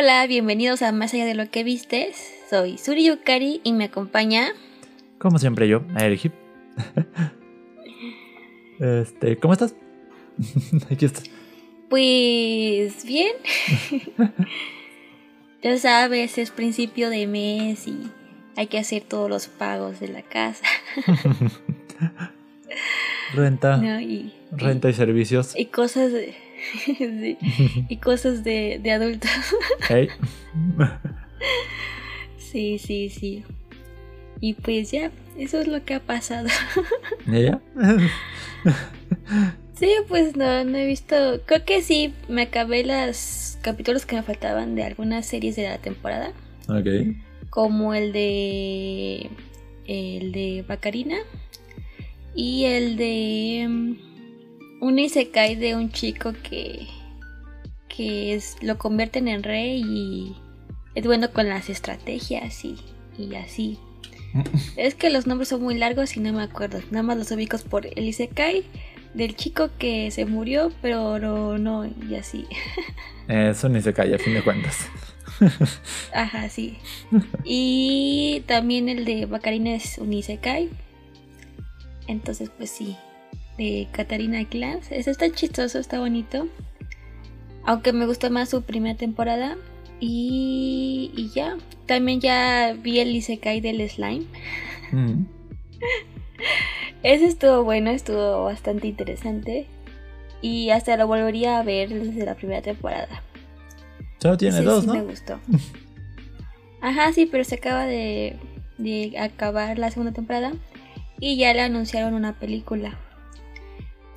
Hola, bienvenidos a Más allá de lo que vistes. Soy Suri Yukari y me acompaña. Como siempre yo, Aerihip. este, ¿cómo estás? Aquí estás. Pues bien. ya sabes, es principio de mes y hay que hacer todos los pagos de la casa. Renta. ¿no? Y, Renta y servicios. y cosas de, sí, y cosas de, de adultos. Hey. sí, sí, sí. Y pues ya, eso es lo que ha pasado. ¿Y ella? Sí, pues no, no he visto. Creo que sí, me acabé los capítulos que me faltaban de algunas series de la temporada. ok. Como el de. El de Bacarina. Y el de. Un Isekai de un chico que. Que es, lo convierten en rey y. Es bueno con las estrategias y, y así. Es que los nombres son muy largos y no me acuerdo. Nada más los ubico por el Isekai del chico que se murió, pero no, no y así. Eso ni se calla, a fin de cuentas. Ajá, sí. Y también el de Bacarina es un Isekai. Entonces, pues sí. De Katarina Clans. Ese está chistoso, está bonito. Aunque me gusta más su primera temporada. Y, y ya. También ya vi el Isekai del Slime. Mm. Ese estuvo bueno, estuvo bastante interesante. Y hasta lo volvería a ver desde la primera temporada. Solo tiene Ese dos, sí ¿no? me gustó. Ajá, sí, pero se acaba de, de acabar la segunda temporada. Y ya le anunciaron una película.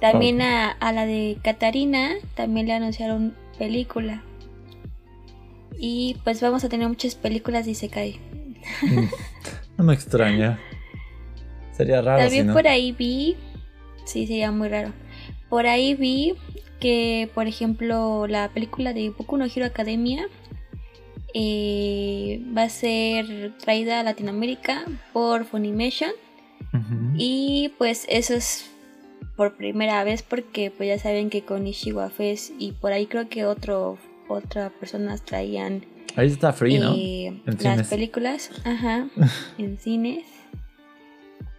También a, a la de Katarina, también le anunciaron película. Y pues vamos a tener muchas películas de Isekai. Mm. No me extraña. Sería raro si También no. por ahí vi, sí, sería muy raro. Por ahí vi que, por ejemplo, la película de Boku no Hero Academia eh, va a ser traída a Latinoamérica por Funimation. Y pues eso es por primera vez porque pues ya saben que con Ishiwa Fest y por ahí creo que otro otras personas traían Ahí está free, ¿no? eh, En las cines. películas, ajá, en cines.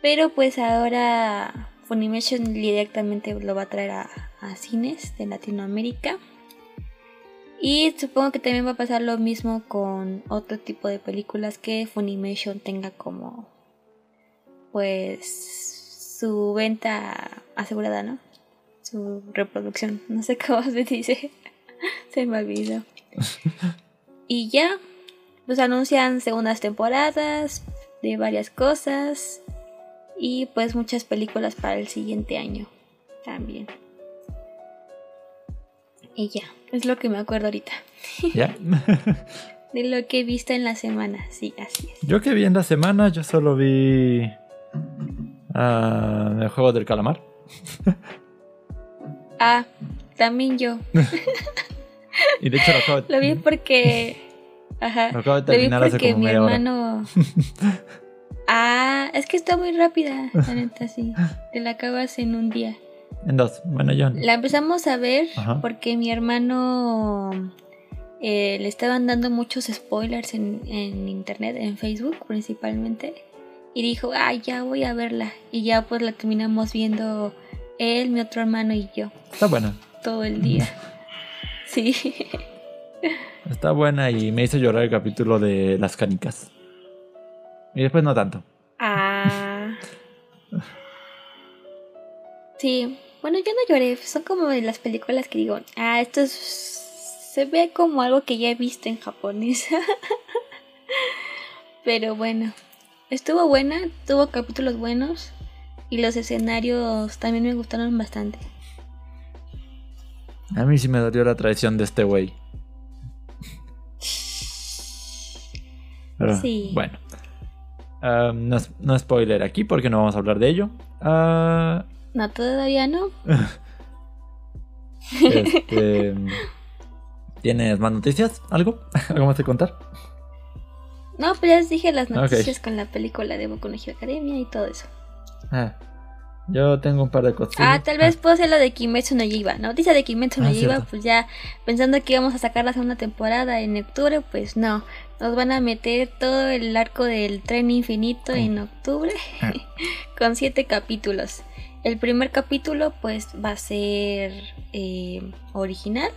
Pero pues ahora Funimation directamente lo va a traer a, a cines de Latinoamérica. Y supongo que también va a pasar lo mismo con otro tipo de películas que Funimation tenga como pues su venta asegurada, ¿no? Su reproducción, no sé cómo se dice. se me olvidó. Y ya, pues anuncian segundas temporadas de varias cosas y pues muchas películas para el siguiente año también. Y ya, es lo que me acuerdo ahorita. ¿Ya? De lo que he visto en la semana, sí, así es. Yo que vi en la semana, yo solo vi. ah, el juego del calamar. Ah, también yo. Y de hecho lo acabo de, Lo vi porque... Ajá. lo acabo de Lo vi terminar hace porque como mi hora. hermano... Ah, es que está muy rápida, la neta, sí. Te la acabas en un día. En dos. Bueno, yo. La empezamos a ver Ajá. porque mi hermano eh, le estaban dando muchos spoilers en, en internet, en Facebook principalmente. Y dijo, ah, ya voy a verla. Y ya pues la terminamos viendo él, mi otro hermano y yo Está buena. todo el día. Sí. Está buena y me hizo llorar el capítulo de las canicas. Y después no tanto. Ah. Sí. Bueno, yo no lloré. Son como de las películas que digo, ah, esto es- se ve como algo que ya he visto en japonés. Pero bueno, estuvo buena, tuvo capítulos buenos y los escenarios también me gustaron bastante. A mí sí me dolió la traición de este güey. Pero, Sí. Bueno. Ah, no, no spoiler aquí porque no vamos a hablar de ello. Ah, No, todavía no. este, ¿Tienes más noticias? ¿Algo? ¿Algo más que contar? No, pues ya les dije las noticias con la película de Boku no Hero Academia y todo eso. Ah, Yo tengo un par de cosas. Ah, tal vez puedo hacer lo de Kimetsu no Yaiba. Noticia de Kimetsu no Ah, cierto. pues ya pensando que íbamos a sacar la segunda temporada en octubre, pues no. Nos van a meter todo el arco del tren infinito en octubre Ah. con siete capítulos. El primer capítulo pues va a ser eh, original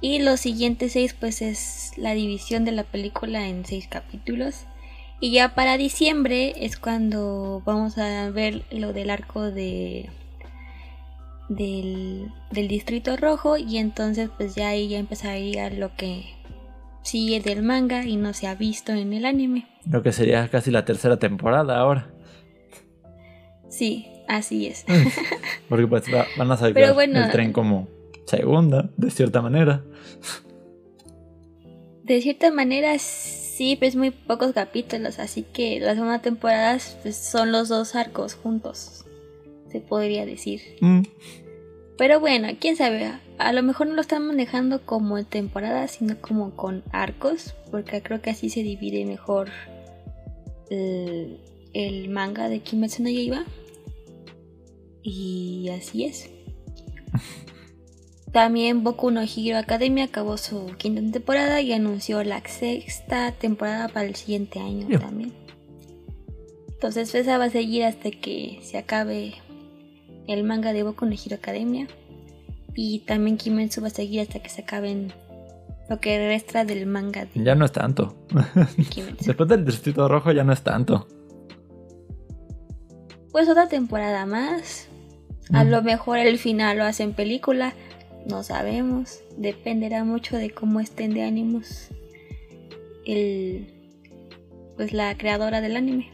y los siguientes seis pues es la división de la película en seis capítulos. Y ya para diciembre es cuando vamos a ver lo del arco de del, del distrito rojo y entonces pues ya ahí ya empezaría lo que sigue del manga y no se ha visto en el anime. Lo que sería casi la tercera temporada ahora. Sí, así es. Porque pues va- van a sacar bueno. el tren como segunda, de cierta manera. De cierta manera sí, pues muy pocos capítulos, así que la segunda temporada pues, son los dos arcos juntos, se podría decir. Mm, Pero bueno, quién sabe, a- lo mejor no lo están manejando como en temporada, sino como con arcos, porque creo que así se divide mejor el, el manga de Kimetsu no Yaiba. Y así es. También Boku no Hero Academia acabó su quinta temporada y anunció la sexta temporada para el siguiente año también. Entonces esa va a seguir hasta que se acabe el manga de Boku no Hero Academia. Y también Kimetsu va a seguir hasta que se acaben lo que resta del manga de ya no es tanto. Después del Distrito Rojo ya no es tanto. Pues otra temporada más. A Mm. lo mejor el final lo hacen película. No sabemos. Dependerá mucho de cómo estén de ánimos. El. Pues la creadora del anime.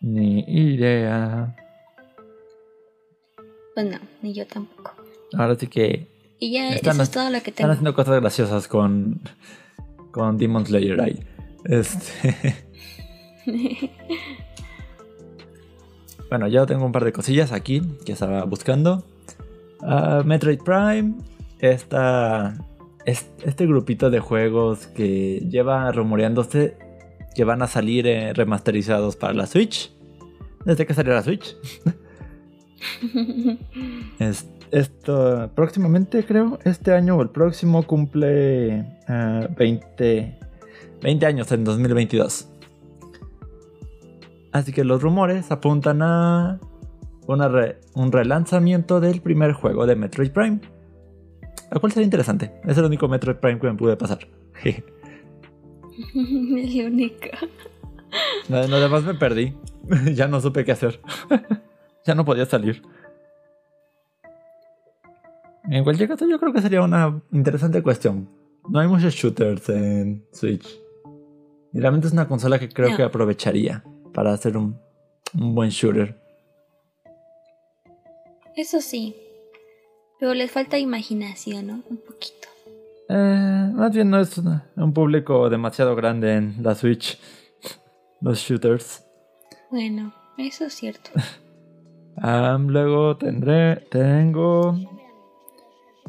Ni idea. Pues no, ni yo tampoco. Ahora sí que Y ya Están eso es ha- todo lo que están tengo. haciendo cosas graciosas con, con Demon Slayer ahí. Este. bueno, yo tengo un par de cosillas aquí que estaba buscando. Ah, Metroid Prime. Esta, es- este grupito de juegos que lleva rumoreándose que van a salir eh, remasterizados para la Switch. Desde que salió la Switch. Es- esto próximamente creo, este año o el próximo cumple ah, 20, 20 años en 2022. Así que los rumores apuntan a una re- un relanzamiento del primer juego de Metroid Prime. Lo cual sería interesante. Es el único Metroid Prime que me pude pasar. el único. Lo lo demás me perdí. ya no supe qué hacer. ya no podía salir. En cualquier caso, yo creo que sería una interesante cuestión. No hay muchos shooters en Switch. Y realmente es una consola que creo No. que aprovecharía para hacer un, un buen shooter. Eso sí. Pero les falta imaginación, ¿no? Un poquito. Eh, más bien no es una- un público demasiado grande en la Switch. Los shooters. Bueno, eso es cierto. Am, luego tendré. Tengo.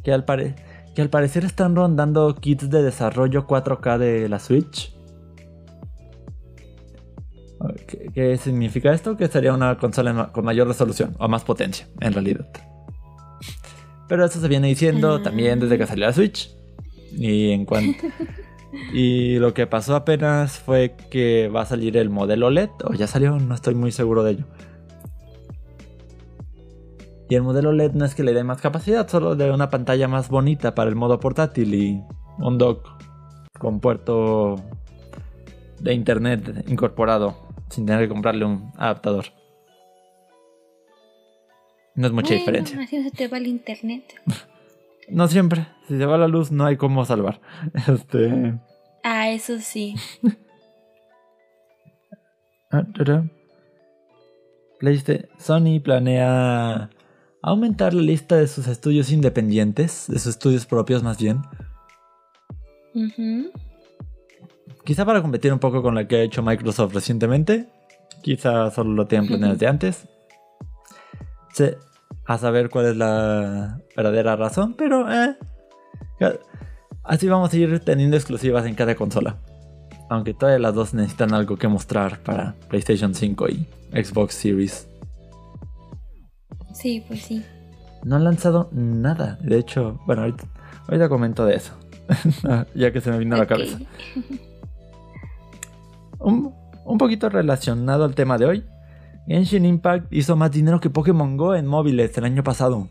Que al, pare- que al parecer están rondando kits de desarrollo 4K de la Switch. ¿Qué, qué significa esto? Que sería una consola con mayor resolución o más potencia, en realidad. Pero eso se viene diciendo Ah. también desde que salió la Switch. Y en cuanto. y lo que pasó apenas fue que va a salir el modelo LED, o ya salió, no estoy muy seguro de ello. Y el modelo LED no es que le dé más capacidad, solo de una pantalla más bonita para el modo portátil y un dock con puerto de internet incorporado sin tener que comprarle un adaptador. No es mucha Bueno, diferencia. Así se te va el internet. No siempre. Si se va la luz no hay cómo salvar. Este. Ah, eso sí. ah, Sony planea aumentar la lista de sus estudios independientes, de sus estudios propios más bien. Ujú. Quizá para competir un poco con la que ha hecho Microsoft recientemente. Quizá solo lo tienen planeado desde antes. A saber cuál es la verdadera razón, pero eh, así vamos a ir teniendo exclusivas en cada consola. Aunque todas las dos necesitan algo que mostrar para PlayStation 5 y Xbox Series. Sí, pues sí. No han lanzado nada. De hecho, bueno, ahorita, comento de eso. ya que se me vino a la cabeza. Un, un poquito relacionado al tema de hoy. Genshin Impact hizo más dinero que Pokémon Go en móviles el año pasado.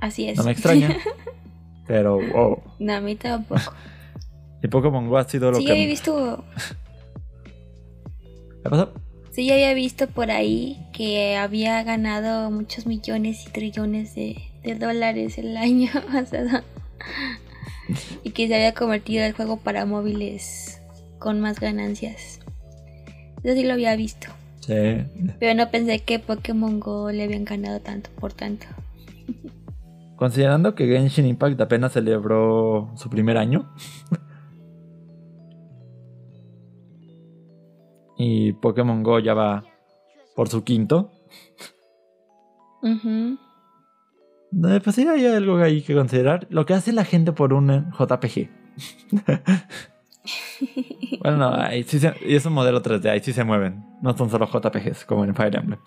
Así es. No me extraña. pero, wow. No, a mí tampoco. Y Pokémon Go ha sido lo sí, que. Sí, había visto. ¿Qué pasó? Sí, ya había visto por ahí que había ganado muchos millones y trillones de, de dólares el año pasado. y que se había convertido el juego para móviles con más ganancias. Yo sí lo había visto. Sí. Pero no pensé que Pokémon Go le habían ganado tanto por tanto. Considerando que Genshin Impact apenas celebró su primer año. y Pokémon Go ya va por su quinto. Uh Pues sí, hay algo ahí que considerar. Lo que hace la gente por un JPG. bueno, no, ahí sí se, y es un modelo 3D, ahí sí se mueven. No son solo JPGs como en Fire Emblem.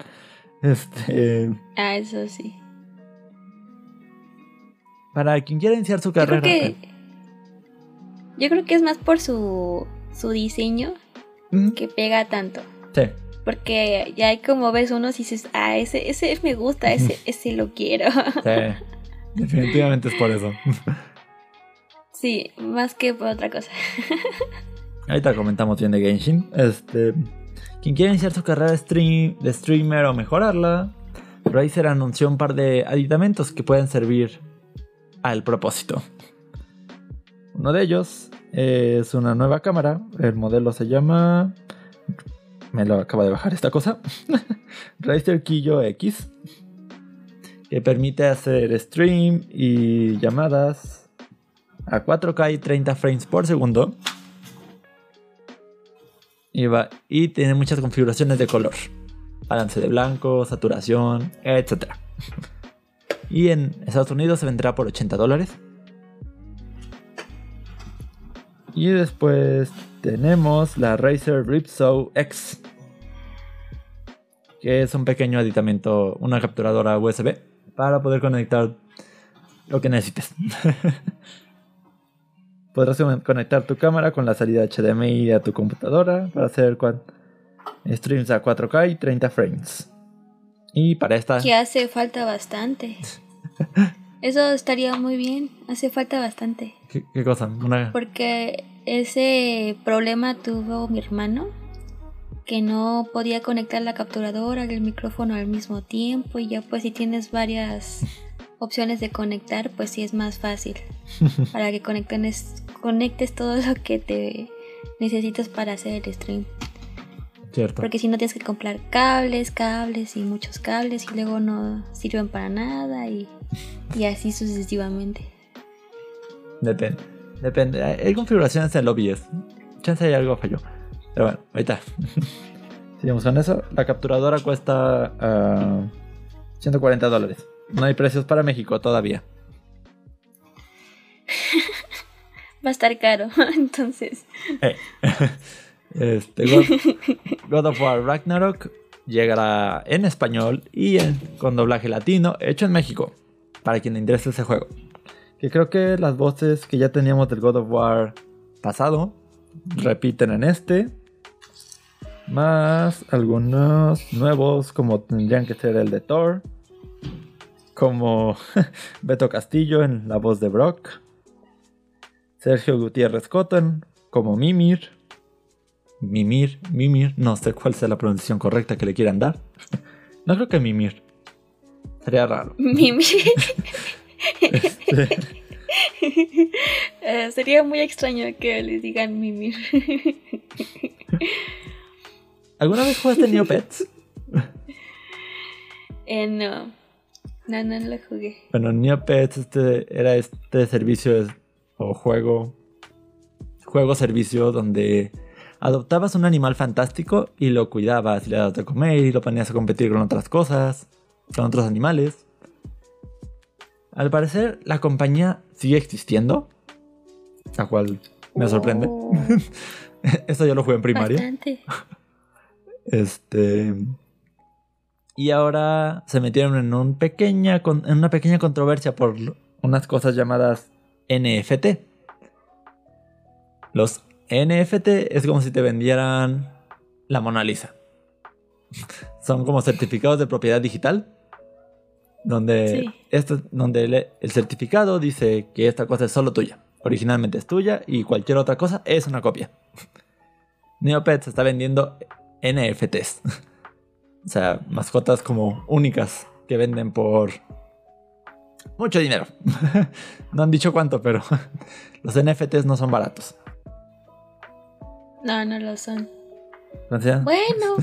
Este. Ah, eso sí. Para quien quiera iniciar su carrera. Yo creo que, yo creo que es más por su, su diseño que pega tanto. Sí. Porque ya hay como ves unos y dices, ah, ese, ese me gusta, ese, ese lo quiero. Sí, definitivamente es por eso. Sí, más que por otra cosa. Ahorita comentamos bien de Genshin. Este, quien quiera iniciar su carrera de, stream, de streamer o mejorarla, Razer anunció un par de aditamentos que pueden servir al propósito. Uno de ellos es una nueva cámara. El modelo se llama. Me lo acaba de bajar esta cosa. Razer Kiyo X. Que permite hacer stream y llamadas a 4K y 30 frames por segundo. Y, va, y tiene muchas configuraciones de color. Balance de blanco, saturación, etc. Y en Estados Unidos se vendrá por 80 dólares. Y después tenemos la Razer Ripsaw X. Que es un pequeño aditamento, una capturadora USB para poder conectar lo que necesites. Podrás conectar tu cámara con la salida HDMI a tu computadora para hacer streams a 4K y 30 frames. Y para esta... Que hace falta bastante. Eso estaría muy bien. Hace falta bastante. ¿Qué, cosa? Porque ese problema tuvo mi hermano. Que no podía conectar la capturadora y el micrófono al mismo tiempo. Y ya pues si tienes varias opciones de conectar, pues sí es más fácil. para que conectes, conectes todo lo que te necesitas para hacer el stream. Cierto. Porque si no tienes que comprar cables, cables y muchos cables y luego no sirven para nada y, y así sucesivamente. Depende. Depende. Hay configuraciones en OBS. Chance hay algo falló. Pero bueno, ahí está. Sigamos con eso. La capturadora cuesta 140 ah, dólares. No hay precios para México todavía. Va a estar caro, entonces. Eh. Este, God, of War Ragnarok llegará en español y con doblaje latino hecho en México. Para quien le interese ese juego. Que creo que las voces que ya teníamos del God of War pasado repiten en este. Más algunos nuevos como tendrían que ser el de Thor como Beto Castillo en la voz de Brock, Sergio Gutiérrez Cotton como Mimir, Mimir, Mimir, no sé cuál sea la pronunciación correcta que le quieran dar. No creo que Mimir. Sería raro. Mimir. Este. Eh, sería muy extraño que le digan Mimir. ¿Alguna vez jugaste Neopets? Eh, no. No, no lo jugué. Bueno, Neopets este, era este servicio o juego, juego servicio donde adoptabas un animal fantástico y lo cuidabas y le dabas de comer y lo ponías a competir con otras cosas, con otros animales. Al parecer la compañía sigue existiendo, la cual Me sorprende. Oh, Eso yo lo jugué en primaria. bastante. Este. Y ahora se metieron en, un pequeña, en una pequeña controversia por unas cosas llamadas NFT. Los NFT es como si te vendieran la Mona Lisa. Son como certificados de propiedad digital. Donde, Sí. esto, donde el, el certificado dice que esta cosa es solo tuya. Originalmente es tuya y cualquier otra cosa es una copia. Neopets está vendiendo NFTs. o sea, mascotas como únicas que venden por mucho dinero. no han dicho cuánto, pero los NFTs no son baratos. No, no lo son. Sea, Bueno,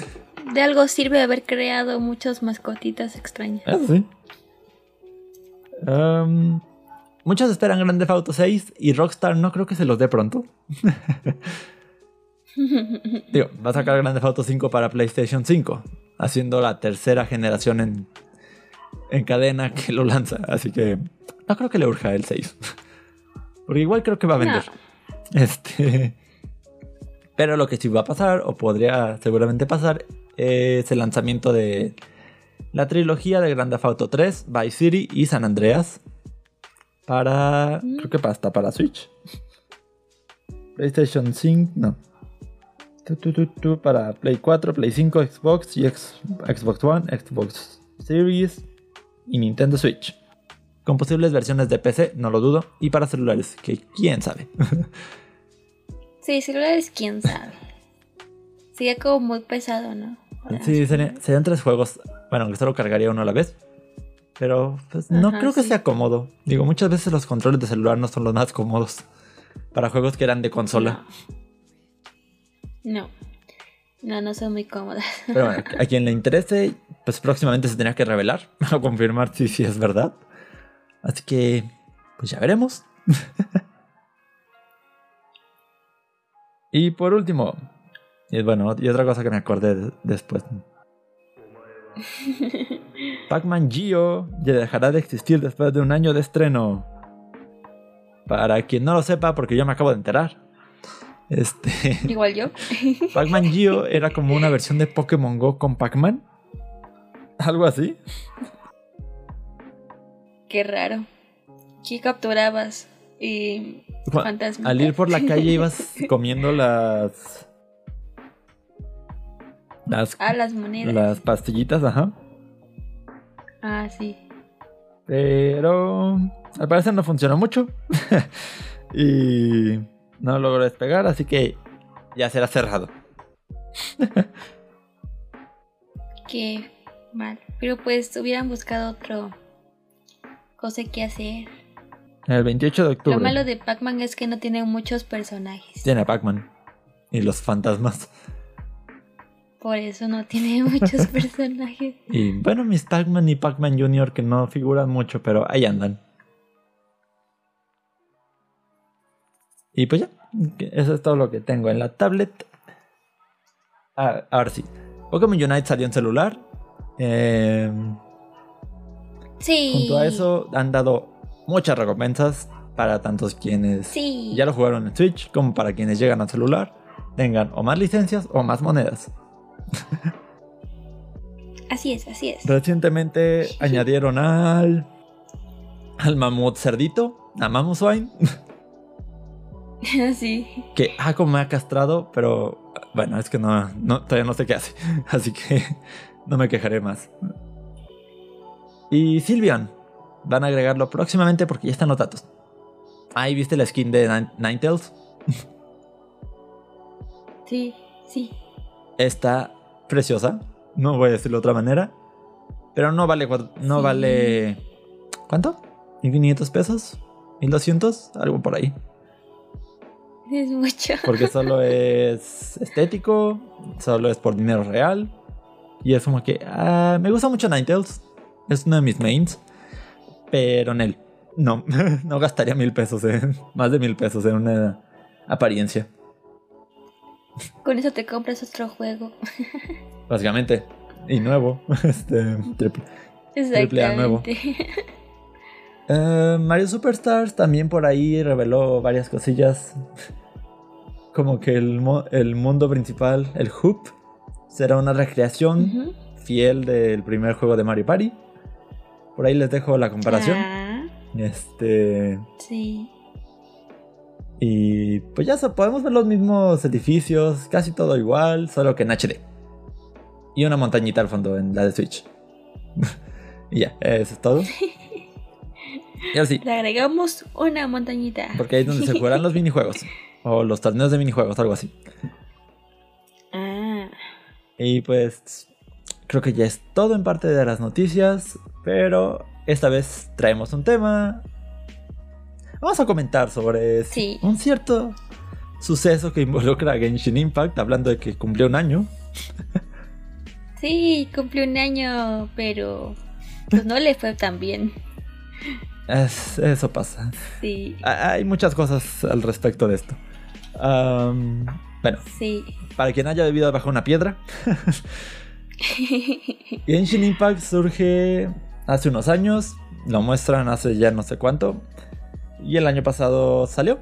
de algo sirve haber creado muchas mascotitas extrañas. Ah, sí. Um, muchos esperan Grand Theft Auto 6 y Rockstar no creo que se los dé pronto. Digo, va a sacar Grand Theft Auto 5 para PlayStation 5, haciendo la tercera generación en, en cadena que lo lanza. Así que no creo que le urja el 6. Porque igual creo que va a vender. Este. Pero lo que sí va a pasar, o podría seguramente pasar, es el lanzamiento de la trilogía de Grand Theft Auto 3, Vice City y San Andreas. Para. Mm. Creo que hasta para Switch. PlayStation 5, no. Tu, tu, tu, tu, para Play 4, Play 5, Xbox y Xbox One, Xbox Series y Nintendo Switch. Con posibles versiones de PC, no lo dudo, y para celulares, que quién sabe. Sí, celulares, quién sabe. Sería como muy pesado, ¿no? Para- Sí, serían, serían tres juegos. Bueno, aunque solo cargaría uno a la vez. Pero pues, no Ajá, creo que sí. sea cómodo. Digo, muchas veces los controles de celular no son los más cómodos. Para juegos que eran de consola. No. No, no son muy cómodas. Pero bueno, a quien le interese, pues próximamente se tendrá que revelar. O confirmar si, si es verdad. Así que, pues ya veremos. y por último, y bueno, y otra cosa que me acordé de- después. Pac-Man Geo ya dejará de existir después de un año de estreno. Para quien no lo sepa, porque yo me acabo de enterar. Este. Igual yo. Pac-Man Geo era como una versión de Pokémon Go con Pac-Man. Algo así. Qué raro. ¿Qué capturabas? Y fantasmas. Al ir por la calle ibas comiendo las. Las, Ah, las monedas. las pastillitas, ajá. Ah, sí. Pero al parecer no funcionó mucho. y no logró despegar, así que ya será cerrado. Qué mal. Pero pues hubieran buscado otro cosa que hacer. El 28 de octubre Lo malo de Pac-Man es que no tiene muchos personajes. tiene a Pac-Man y los fantasmas. Por eso no tiene muchos personajes. Y bueno, mis Pac-Man y Pac-Man Jr. que no figuran mucho, pero ahí andan. Y pues ya, eso es todo lo que tengo en la tablet. Ah, ahora sí, Pokémon Unite salió en celular. Eh, Sí. junto a eso han dado muchas recompensas para tantos quienes Sí. ya lo jugaron en Switch como para quienes llegan al celular. Tengan o más licencias o más monedas. Así es, así es. Recientemente añadieron al. al mamut cerdito, a Mamoswine, sí. que ah, como me ha castrado, pero bueno, es que no, no, todavía no sé qué hace, así que no me quejaré más. Y Sylveon, van a agregarlo próximamente porque ya están los datos. Ahí viste la skin de Nin- Ninetales, Sí, sí. está preciosa, no voy a decirlo de otra manera, pero no vale, no Sí. vale, ¿cuánto? ¿1500 pesos? ¿1200? Algo por ahí. Es mucho. Porque solo es estético, solo es por dinero real. Y es como que ah, me gusta mucho Ninetales. Es uno de mis mains. Pero en él, no, no gastaría mil pesos, en, más de mil pesos en una apariencia. Con eso te compras otro juego. Básicamente. Y nuevo. Este, triple. Triple A nuevo. Eh, Mario Superstars también por ahí reveló varias cosillas. como que el, el mundo principal, el Hoop, será una recreación fiel del primer juego de Mario Party. Por ahí les dejo la comparación. Ah. Este. Sí. Y pues ya podemos ver los mismos edificios, casi todo igual, solo que en HD. Y una montañita al fondo en la de Switch. y ya, eso es todo. y así. Le agregamos una montañita. Porque ahí es donde se jugarán los minijuegos. O los torneos de minijuegos, algo así. Ah. Y pues creo que ya es todo en parte de las noticias. Pero esta vez traemos un tema. Vamos a comentar sobre un cierto suceso que involucra a Genshin Impact, hablando de que cumplió un año. Sí, cumplió un año, pero pues no le fue tan bien. Eso pasa. Sí. Hay muchas cosas al respecto de esto. bueno, sí. para quien haya bebido bajo una piedra, Genshin Impact surge hace unos años, lo muestran hace ya no sé cuánto, y el año pasado salió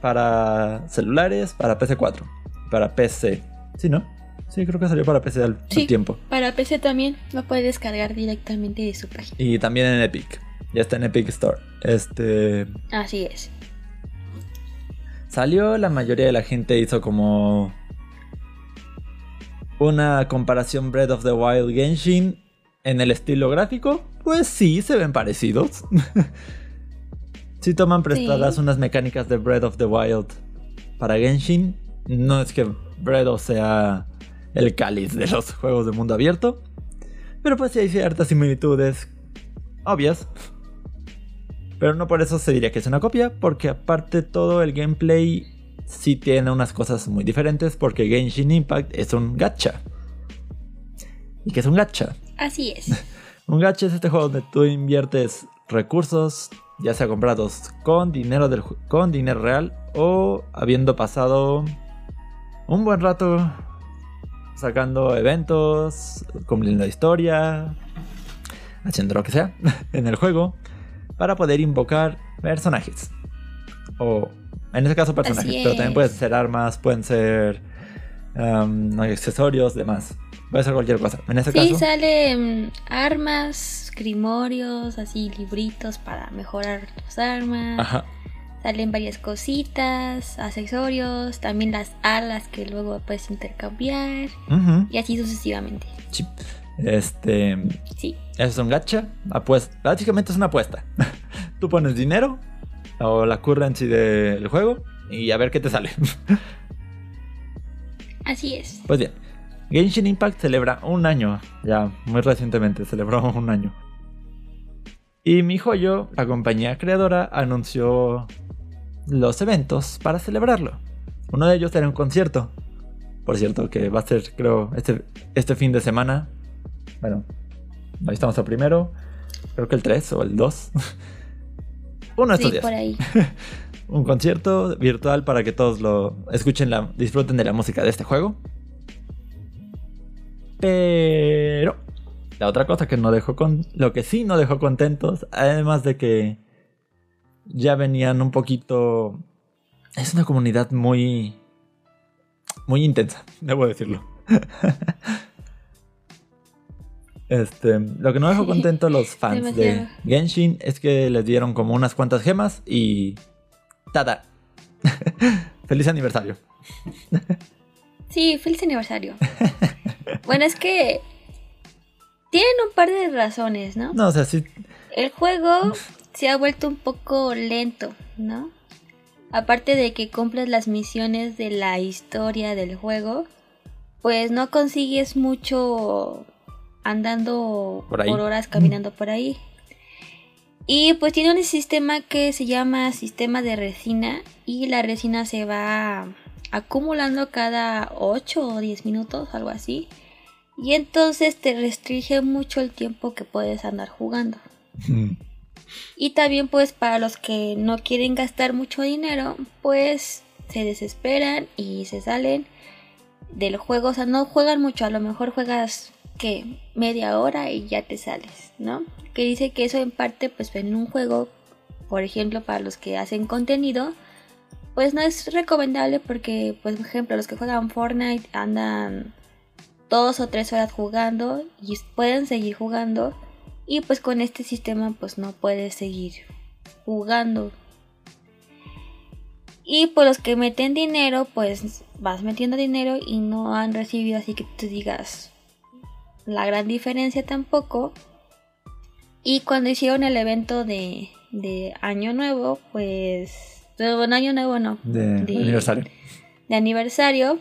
para celulares, para PC4, para PC. ¿Sí, no? Sí, creo que salió para PC al, tiempo. Para PC también lo puedes descargar directamente de su página. Y también en Epic. Ya está en Epic Store. Este. Así es. Salió, la mayoría de la gente hizo como una comparación Breath of the Wild Genshin en el estilo gráfico. Pues sí, se ven parecidos. si toman prestadas unas mecánicas de Breath of the Wild para Genshin, no es que Breath sea el cáliz de los juegos de mundo abierto, pero pues sí hay ciertas similitudes obvias. Pero no por eso se diría que es una copia, porque aparte todo el gameplay sí tiene unas cosas muy diferentes, porque Genshin Impact es un gacha. ¿Y qué es un gacha? Así es. un gacha es este juego donde tú inviertes recursos, ya sea comprados con dinero, del, con dinero real o habiendo pasado un buen rato sacando eventos, cumpliendo la historia, haciendo lo que sea en el juego para poder invocar personajes. O en este caso personajes, pero también pueden ser armas, pueden ser um, accesorios, demás. Puede ser cualquier cosa. En este sí, salen armas, grimorios, así libritos para mejorar tus armas. Ajá. Salen varias cositas, accesorios, también las alas que luego puedes intercambiar. Y así sucesivamente. Sí. Este. Sí. Eso es un gacha. Apuesta. Básicamente es una apuesta. Tú pones dinero o la currency del juego y a ver qué te sale. Así es. Pues bien, Genshin Impact celebra un año, ya muy recientemente celebró un año. Y mi joyo, la compañía creadora, anunció los eventos para celebrarlo. Uno de ellos era un concierto. Por cierto, que va a ser, creo, este, este fin de semana, bueno, ahí estamos al primero. Creo que el 3 o el 2. Uno de estos días. Por ahí. Un concierto virtual para que todos lo escuchen, la, disfruten de la música de este juego. Pero la otra cosa que no dejó con. Lo que sí no dejó contentos, además de que ya venían un poquito. Es una comunidad muy. Muy intensa, debo decirlo. Este, lo que no dejó contento a los fans de Genshin es que les dieron como unas cuantas gemas y. ¡Tada! ¡Feliz aniversario! sí, feliz aniversario. bueno, es que. Tienen un par de razones, ¿no? No, o sea, sí. El juego se ha vuelto un poco lento, ¿no? Aparte de que cumples las misiones de la historia del juego, pues no consigues mucho andando por, horas caminando por ahí. Y pues tiene un sistema que se llama sistema de resina y la resina se va acumulando cada 8 o 10 minutos, algo así. Y entonces te restringe mucho el tiempo que puedes andar jugando. y también pues para los que no quieren gastar mucho dinero, pues se desesperan y se salen del juego. O sea, no juegan mucho, a lo mejor juegas que media hora y ya te sales, ¿no? Que dice que eso en parte, pues en un juego, por ejemplo, para los que hacen contenido, pues no es recomendable porque, pues, por ejemplo, los que juegan Fortnite andan dos o tres horas jugando y pueden seguir jugando y pues con este sistema pues no puedes seguir jugando y por los que meten dinero pues vas metiendo dinero y no han recibido así que tú digas la gran diferencia tampoco. Y cuando hicieron el evento de, de año nuevo pues bueno año nuevo no de aniversario. de aniversario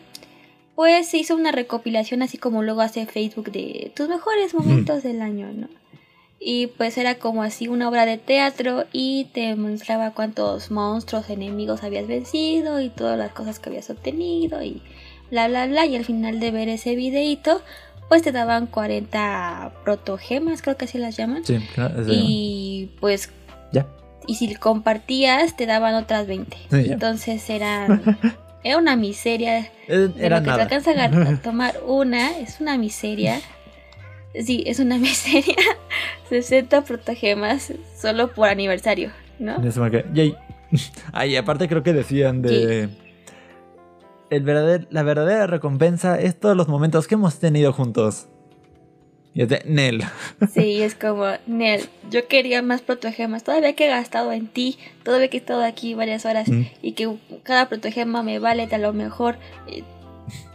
pues se hizo una recopilación así como luego hace Facebook de tus mejores momentos del año, ¿no? Y pues era como así una obra de teatro y te mostraba cuántos monstruos enemigos habías vencido y todas las cosas que habías obtenido y bla bla bla. Y al final de ver ese videito pues te daban 40 protogemas, creo que así las llaman. Sí, claro. Y pues ya. Y si compartías te daban otras 20. Entonces eran Era una miseria. Era que te alcanza a tomar una, es una miseria. Sí, es una miseria. 60 protogemas solo por aniversario, ¿no? Yay. Ay, aparte creo que decían de... El la verdadera recompensa es todos los momentos que hemos tenido juntos. Y es de Nel. Sí, es como, Nel, yo quería más protogemas. Todavía que he gastado en ti, todavía que he estado aquí varias horas mm. y que cada protogema me vale a lo mejor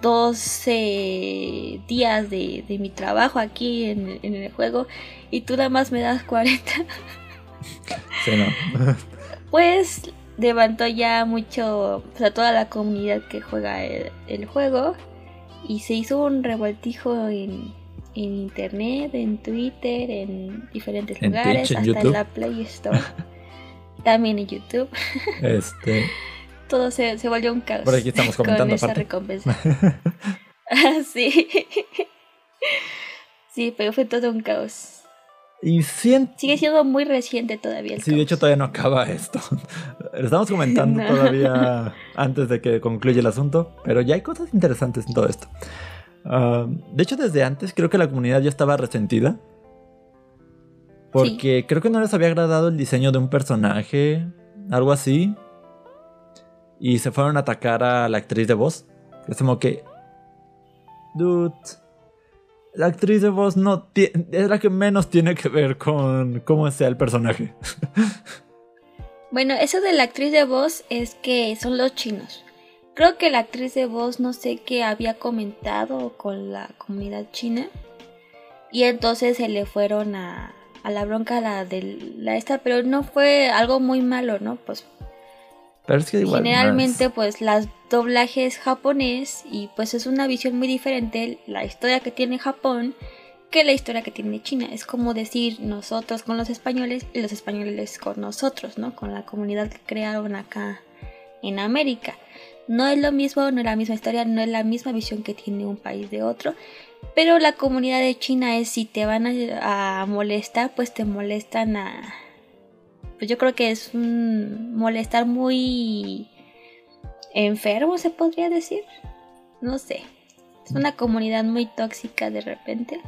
12 eh, días de, mi trabajo aquí en, el juego y tú nada más me das 40. Sí, no. pues levantó ya mucho, o sea, toda la comunidad que juega el, el juego y se hizo un revoltijo en en internet, en Twitter, en diferentes lugares, hasta en la Play Store. También en YouTube. Este. Todo se, volvió un caos. Por aquí estamos comentando. Con esa recompensa. sí. sí, pero fue todo un caos. Y Sigue siendo muy reciente todavía. El sí, de hecho todavía no acaba esto. Lo estamos comentando todavía antes de que concluya el asunto, pero ya hay cosas interesantes en todo esto. Ah, de hecho, desde antes creo que la comunidad ya estaba resentida. Porque creo que no les había agradado el diseño de un personaje, algo así. Y se fueron a atacar a la actriz de voz. Es como que. Dude. La actriz de voz no es la que menos tiene que ver con cómo sea el personaje. bueno, eso de la actriz de voz es que son los chinos. Creo que la actriz de voz no sé qué había comentado con la comunidad china. Y entonces se le fueron a, a la bronca la de la esta, pero no fue algo muy malo, ¿no? Pues pero es que igual generalmente pues las doblajes japonés y pues es una visión muy diferente la historia que tiene Japón que la historia que tiene China. Es como decir nosotros con los españoles y los españoles con nosotros, ¿no? Con la comunidad que crearon acá en América. No es lo mismo, no es la misma historia, no es la misma visión que tiene un país de otro. Pero la comunidad de China es si te van a, molestar, pues te molestan a... Pues yo creo que es un molestar muy enfermo, se podría decir. No sé. Es una comunidad muy tóxica de repente.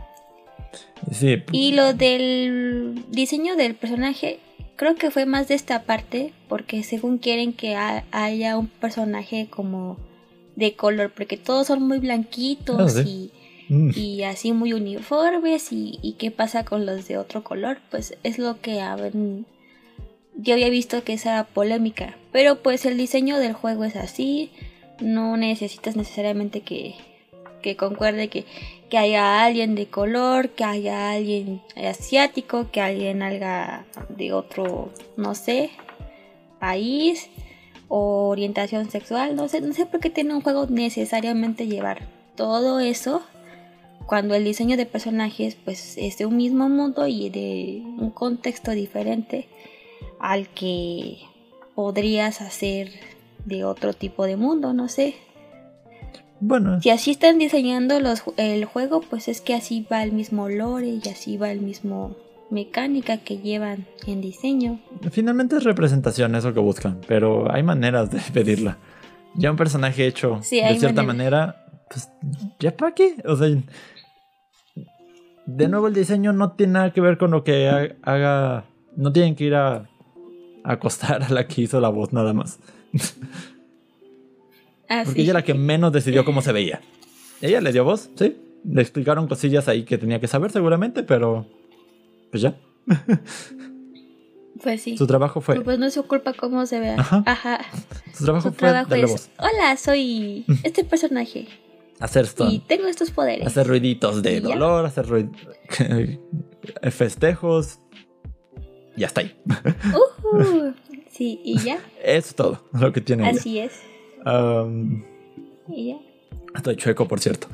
Sí. Y lo del diseño del personaje, creo que fue más de esta parte, porque según quieren que haya un personaje como de color, porque todos son muy blanquitos ah, mm. y, así muy uniformes, y, qué pasa con los de otro color, pues es lo que yo había visto que esa polémica, pero pues el diseño del juego es así, no necesitas necesariamente que que concuerde que, que haya alguien de color, que haya alguien asiático, que alguien haga de otro, no sé, país o orientación sexual, no sé, no sé por qué tiene un juego necesariamente llevar todo eso cuando el diseño de personajes pues es de un mismo mundo y de un contexto diferente al que podrías hacer de otro tipo de mundo, no sé. Bueno. Si así están diseñando los, el juego, pues es que así va el mismo lore y así va el mismo mecánica que llevan en diseño. Finalmente es representación eso que buscan, pero hay maneras de pedirla. Ya un personaje hecho de cierta manera, pues ya para qué. O sea, de nuevo el diseño no tiene nada que ver con lo que haga. No tienen que ir a acostar a la que hizo la voz nada más. Ah, Porque sí. ella era la que menos decidió cómo se veía. Ella le dio voz, sí. Le explicaron cosillas ahí que tenía que saber seguramente, pero... Pues ya. Pues sí. Su trabajo fue... Pues no es su culpa cómo se vea. Ajá. Ajá. Su trabajo Su fue trabajo darle es, voz. hola, soy este personaje Hacer y stun. tengo estos poderes. Hacer ruiditos de ¿Y dolor, hacer ruid- festejos. Ya está ahí. Ujú. Sí, y ya. Es todo lo que tiene. Así es. Am, Y ya. estoy chueco, por cierto.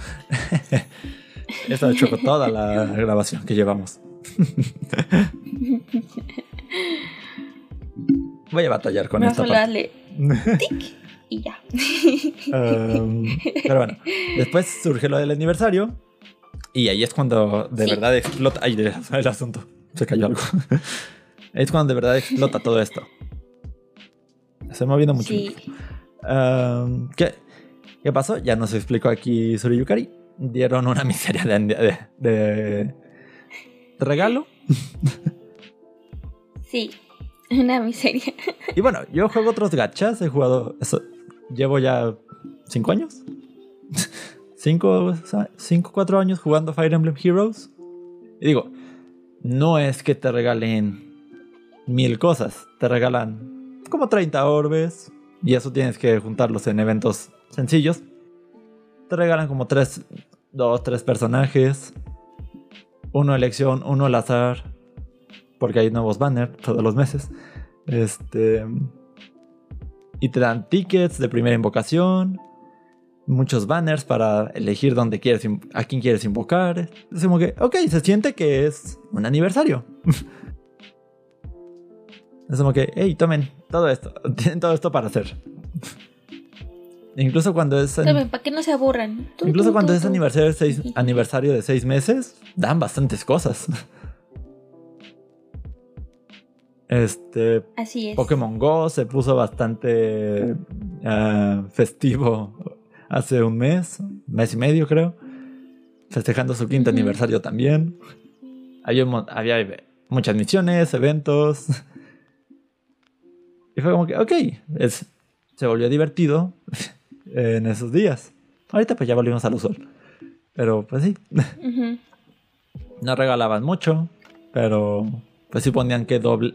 He estado chueco toda la grabación que llevamos. Voy a batallar con a esta parte. darle tic y ya. Um, pero bueno, después surge lo del aniversario. Y ahí es cuando de Sí. verdad explota. Ay, el, el asunto. Se cayó algo. Es cuando de verdad explota todo esto. Se Estoy moviendo mucho. Sí. Um, ¿qué, ¿Qué pasó? Ya nos explicó aquí Suriyukari. Dieron una miseria de, de- de- de regalo. Sí. Una miseria. Y bueno, yo juego otros gachas. He jugado. Eso, llevo ya cinco años. cinco, cinco, cuatro años jugando Fire Emblem Heroes. Y digo, no es que te regalen mil cosas. Te regalan como 30 orbes. Y eso tienes que juntarlos en eventos sencillos. Te regalan como tres, dos, tres personajes. Uno elección, uno al azar. Porque hay nuevos banners todos los meses. Este. Y te dan tickets de primera invocación. Muchos banners para elegir dónde quieres, a quién quieres invocar. Es como que, ok, se siente que es un aniversario. es como que, hey, tomen todo esto. Tienen todo esto para hacer. Incluso cuando es. Tomen, para que no se aburran. Tú, Incluso tú, cuando tú, es aniversario de, seis, aniversario de seis meses, dan bastantes cosas. Este, Así es. Pokémon Go se puso bastante ah, festivo hace un mes, mes y medio creo, festejando su quinto aniversario también. Había, había muchas misiones, eventos. Y fue como que, ok, es, se volvió divertido en esos días. Ahorita pues ya volvimos al usual. Pero pues sí, no regalaban mucho, pero pues sí ponían que doble,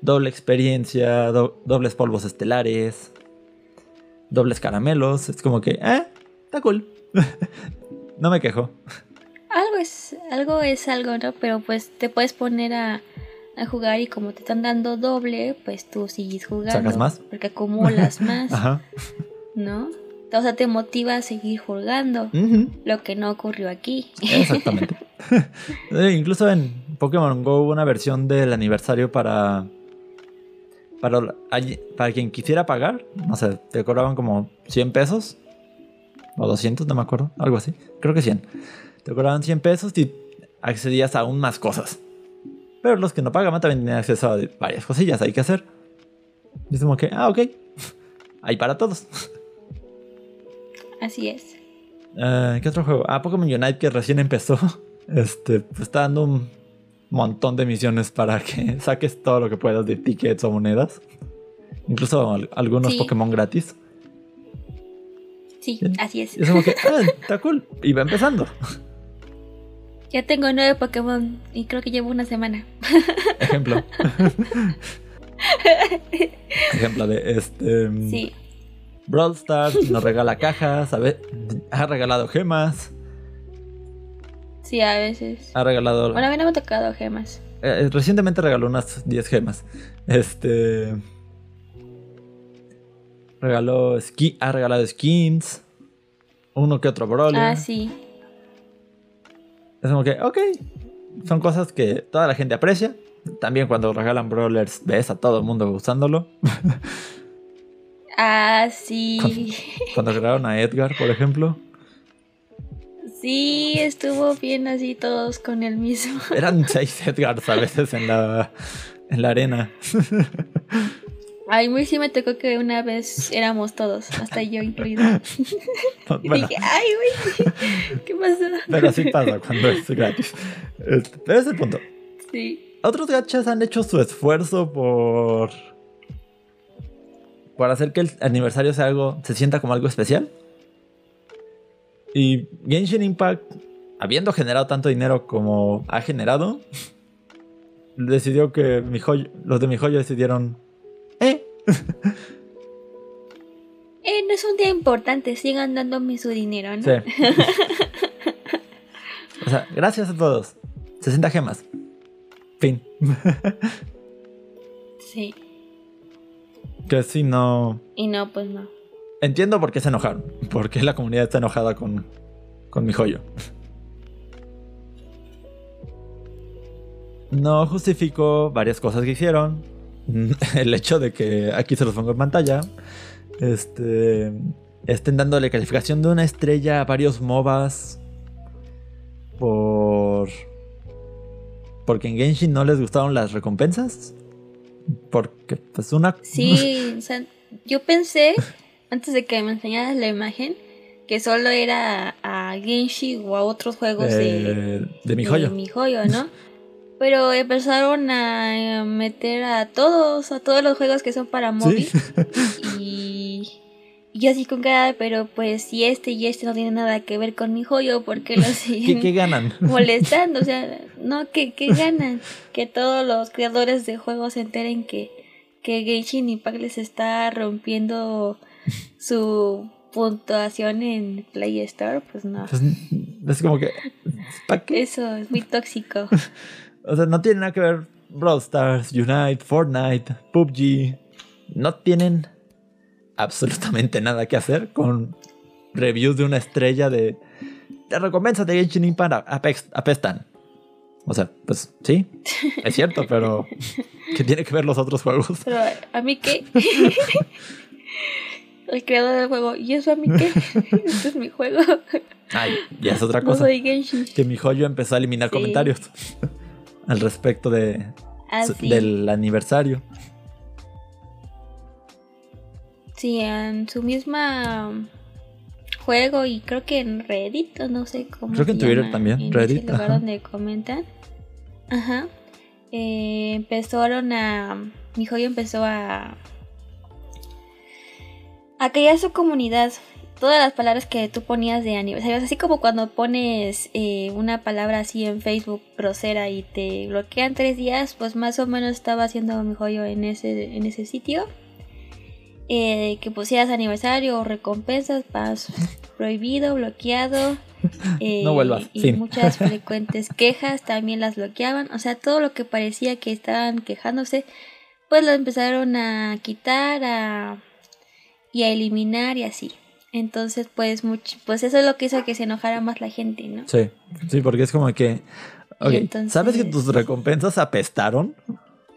doble experiencia, do- dobles polvos estelares, dobles caramelos. Es como que, eh, está cool. no me quejo. Algo es, algo es algo, ¿no? Pero pues te puedes poner a, a jugar y como te están dando doble, pues tú sigues jugando. ¿Sacas más? Porque acumulas más, Ajá. ¿no? O sea, te motiva a seguir jugando. Lo que no ocurrió aquí. Exactamente. Incluso en Pokémon Go hubo una versión del aniversario para. Para, para quien quisiera pagar. No sé, te cobraban como 100 pesos. O 200, no me acuerdo. Algo así. Creo que 100. Te cobraban 100 pesos y accedías a aún más cosas. Pero los que no pagaban también tenían acceso a varias cosillas. Hay que hacer. Y es como que, ah, ok. Hay para todos. Así es. Eh, ¿Qué otro juego? Ah, Pokémon Unite que recién empezó. Este, pues está dando un montón de misiones para que saques todo lo que puedas de tickets o monedas. Incluso al- algunos Sí. Pokémon gratis. Sí, Sí. así es. Y es como que, ah, está cool. Y va empezando. Ya tengo nueve Pokémon y creo que llevo una semana. Ejemplo. Ejemplo de este. Sí. Brawl Stars nos regala cajas, a ver, ha regalado gemas, Sí, a veces. ha regalado. Bueno, a mí no me ha tocado gemas. Eh, recientemente regaló unas 10 gemas. Este. Regaló ski, ha regalado skins. Uno que otro brawler. Ah, sí. Es como que, ok. Son cosas que toda la gente aprecia. También cuando regalan brawlers ves a todo el mundo usándolo. Ah, sí. Cuando regalaron a Edgar, por ejemplo. Sí, estuvo bien así todos con el mismo. Eran seis Edgars a veces en la, en la arena. Ay, muy sí me tocó que una vez éramos todos, hasta yo incluido. Y Bueno, dije, ay, güey, ¿qué pasó? pero así pasa cuando es gratis. Este, Pero ese es el punto. Sí. Otros gachas han hecho su esfuerzo por. por hacer que el aniversario sea algo, se sienta como algo especial. Y Genshin Impact, habiendo generado tanto dinero como ha generado, decidió que mi joyo, los de mi joyo decidieron, eh. no es un día importante, sigan dándome su dinero, ¿no? Sí. o sea, gracias a todos. 60 gemas. Fin. sí. Que si no. Y no, pues no. Entiendo por qué se enojaron. Porque la comunidad está enojada con, con mi joyo. No justifico varias cosas que hicieron. El hecho de que aquí se los pongo en pantalla. Este. Estén dándole calificación de una estrella a varios MOBAs. Por. Porque en Genshin no les gustaron las recompensas. Porque, pues, una. Sí, o sea, yo pensé, antes de que me enseñaras la imagen, que solo era a Genshin o a otros juegos de, de mi joyo. De mi joyo, ¿no? Pero empezaron a meter a todos, a todos los juegos que son para móvil. Y, y, yo así con cara, pero pues si este y este no tienen nada que ver con mi joyo, ¿por qué lo siguen ¿Qué, ganan? molestando? O sea, no, ¿qué, ¿qué ganan? Que todos los creadores de juegos se enteren que, que Genshin Impact les está rompiendo su puntuación en Play Store, pues no. Pues, es como que. ¿Para qué? Eso es muy tóxico. O sea, no tiene nada que ver Brawl Stars, Unite, Fortnite, PUBG. No tienen absolutamente nada que hacer con reviews de una estrella de... Te recompensa de Genshin Impact apestan. O sea, pues sí, es cierto, pero ¿qué tiene que ver los otros juegos? Pero a mí qué? El creador del juego, ¿y eso a mí qué? este es mi juego. Ay, ya es otra cosa. No soy Genshin. Que mi joyo empezó a eliminar comentarios al respecto de, ah, del aniversario. Sí, en su misma juego y creo que en Reddit, no sé cómo. Creo que en Twitter también, Reddit. lugar donde comentan. Ajá. Eh, empezaron a. Mi joyo empezó a. a crear su comunidad todas las palabras que tú ponías de aniversario, así como cuando pones eh, una palabra así en Facebook grosera y te bloquean tres días, pues más o menos estaba haciendo mi joyo en ese, en ese sitio. Eh, que pusieras aniversario o recompensas, pas prohibido, bloqueado. Eh, no vuelvas. Y muchas frecuentes quejas también las bloqueaban. O sea, todo lo que parecía que estaban quejándose, pues lo empezaron a quitar a, y a eliminar y así. Entonces, pues, mucho, pues eso es lo que hizo que se enojara más la gente, ¿no? Sí, sí, porque es como que, ¿sabes que tus recompensas apestaron?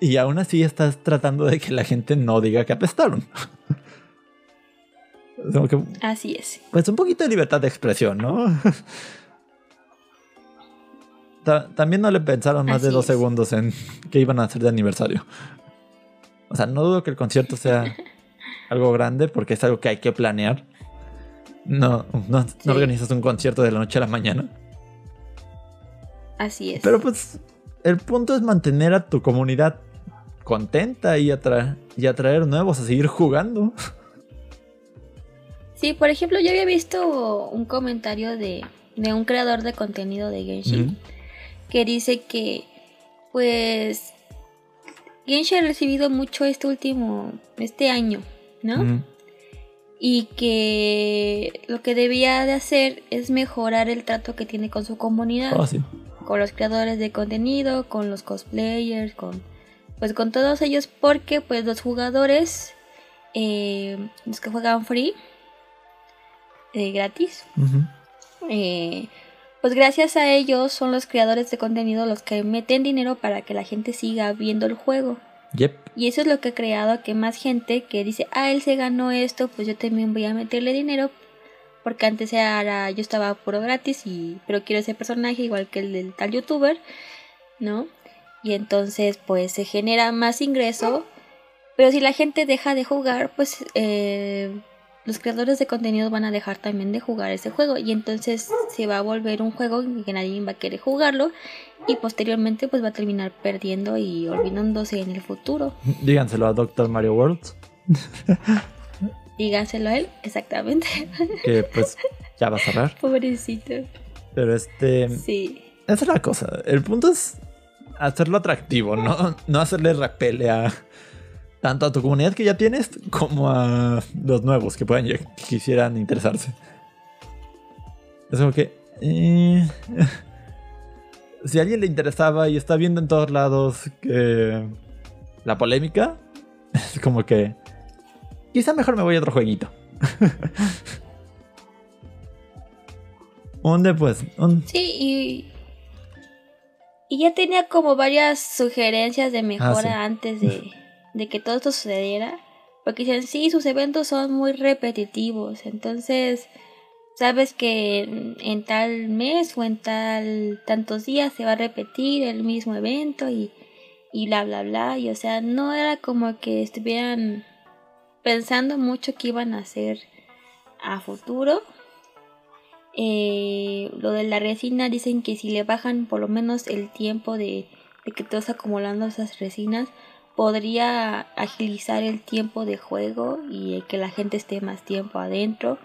Y aún así estás tratando de que la gente no diga que apestaron. así es. Pues un poquito de libertad de expresión, ¿no? también no le pensaron más de dos segundos en qué iban a hacer de aniversario. O sea, no dudo que el concierto sea algo grande porque es algo que hay que planear. No, no, organizas un concierto de la noche a la mañana. Así es. Pero pues el punto es mantener a tu comunidad contenta y, y atraer nuevos a seguir jugando. Sí, por ejemplo, yo había visto un comentario de, de un creador de contenido de Genshin que dice que, pues, Genshin ha recibido mucho este último, este año, ¿no? Y que lo que debía de hacer es mejorar el trato que tiene con su comunidad, ah, con los creadores de contenido, con los cosplayers, con pues con todos ellos porque pues los jugadores eh, los que juegan free eh, gratis eh, pues gracias a ellos son los creadores de contenido los que meten dinero para que la gente siga viendo el juego y eso es lo que ha creado que más gente que dice, ah, él se ganó esto, pues yo también voy a meterle dinero. Porque antes era, yo estaba puro gratis, y, pero quiero ese personaje igual que el del tal youtuber, ¿no? Y entonces pues se genera más ingreso. Pero si la gente deja de jugar, pues eh, los creadores de contenido van a dejar también de jugar ese juego y entonces se va a volver un juego que nadie va a querer jugarlo y posteriormente pues va a terminar perdiendo y olvidándose en el futuro. Díganselo a Doctor Mario World. Díganselo a él, exactamente. Que pues ya va a cerrar. Pobrecito. Pero este. Sí. Esa es la cosa. El punto es hacerlo atractivo, no, no hacerle repele a tanto a tu comunidad que ya tienes como a los nuevos que puedan que quisieran interesarse. Es como que. eh, si a alguien le interesaba y está viendo en todos lados que la polémica, es como que. Quizá mejor me voy a otro jueguito. ¿Dónde pues? Sí, y. Y ya tenía como varias sugerencias de mejora sí. antes de, de que todo esto sucediera. Porque dicen, sí, sus eventos son muy repetitivos. Entonces, sabes que en, tal mes o en tal tantos días se va a repetir el mismo evento y, y bla, bla, bla. Y o sea, no era como que estuvieran pensando mucho que iban a hacer a futuro. Eh, lo de la resina dicen que si le bajan por lo menos el tiempo de, de que te vas acumulando esas resinas, podría agilizar el tiempo de juego y que la gente esté más tiempo adentro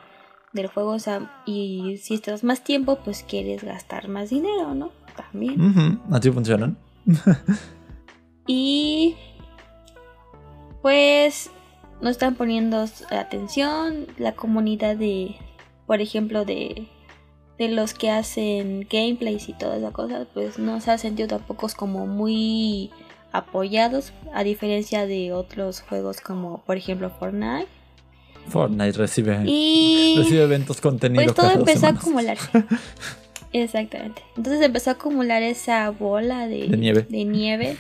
del juego. O sea, y si estás más tiempo, pues quieres gastar más dinero, ¿no? También. Ujú, Así funcionan. Y pues no están poniendo atención. La comunidad de, por ejemplo, de, de los que hacen gameplays y toda esa cosa, pues no se ha sentido tampoco como muy apoyados, a diferencia de otros juegos como, por ejemplo, Fortnite. Fortnite recibe, Y recibe eventos contenidos. pues todo cada empezó a acumularse. Exactamente. Entonces empezó a acumular esa bola de, De nieve. de nieve.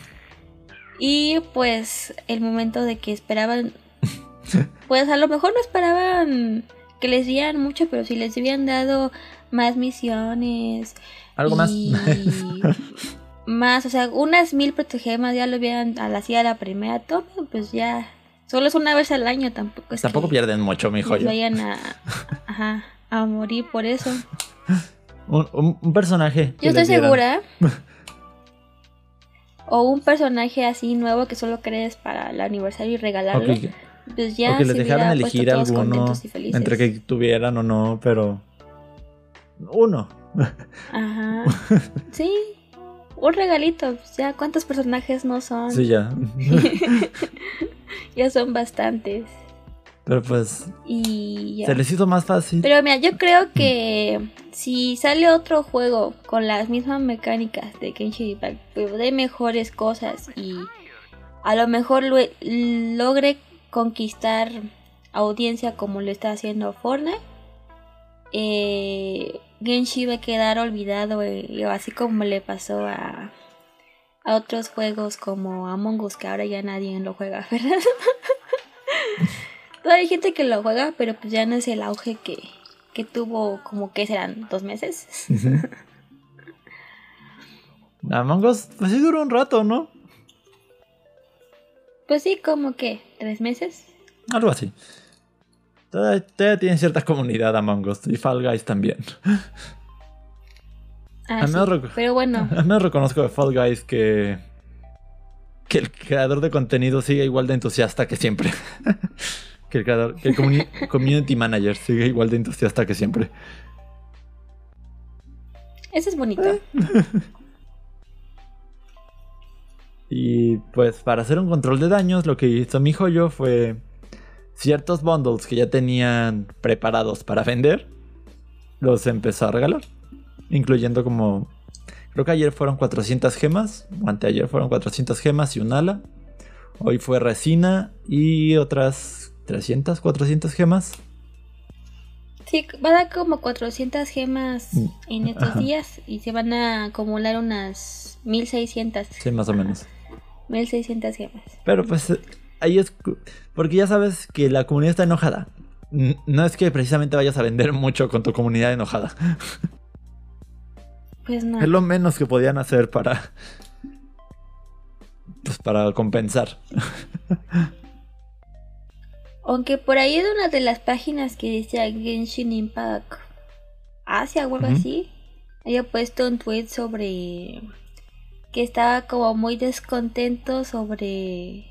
Y pues el momento de que esperaban, pues a lo mejor no esperaban que les dieran mucho, pero si les hubieran dado más misiones. Algo y más, o sea, unas mil protegemas ya lo hubieran a la la primera toma, pues ya. Solo es una vez al año, tampoco es Tampoco que pierden mucho, mi joya. vayan a, ajá, a morir por eso. Un, un- un personaje. Yo estoy segura. o un personaje así nuevo que solo crees para el aniversario y regalarlo. O que, Pues ya o que les dejaran elegir alguno entre que tuvieran o no, pero. Uno. Ajá. Sí. Un regalito. pues ya, ¿cuántos personajes no son? Sí, ya. Ya son bastantes. pero pues. Y ya. Se les hizo más fácil. Pero mira, yo creo que si sale otro juego con las mismas mecánicas de Genshin Impact, pero de mejores cosas y a lo mejor lo- logre conquistar audiencia como lo está haciendo Fortnite, eh, Genshin va a quedar olvidado, eh, así como le pasó a, a otros juegos como Among Us, que ahora ya nadie lo juega, ¿verdad? Todavía hay gente que lo juega, pero pues ya no es el auge que, que tuvo como que serán dos meses. Among Us, pues sí duró un rato, ¿no? Pues sí, como que tres meses. Algo así. Todavía, todavía tiene cierta comunidad Among Us y Fall Guys también. Ah, sí. Pero bueno, Al menos reconozco de Fall Guys que. que el creador de contenido sigue igual de entusiasta que siempre. que el creador, que el comuni- community manager sigue igual de entusiasta que siempre. eso es bonito. Eh. Y pues para hacer un control de daños, lo que hizo mi joyo fue ciertos bundles que ya tenían preparados para vender, los empezó a regalar. Incluyendo como... Creo que ayer fueron 400 gemas, o anteayer fueron 400 gemas y un ala. Hoy fue resina y otras 300, 400 gemas. Sí, va a dar como 400 gemas Mm, en estos ajá. días y se van a acumular unas 1600. Sí, más o menos. 1600 gemas. Pero pues ahí es... Porque ya sabes que la comunidad está enojada. No es que precisamente vayas a vender mucho con tu comunidad enojada. Pues no. Es lo menos que podían hacer para... Pues para compensar. Aunque por ahí de una de las páginas que decía Genshin Impact Asia o algo así, había puesto un tweet sobre que estaba como muy descontento sobre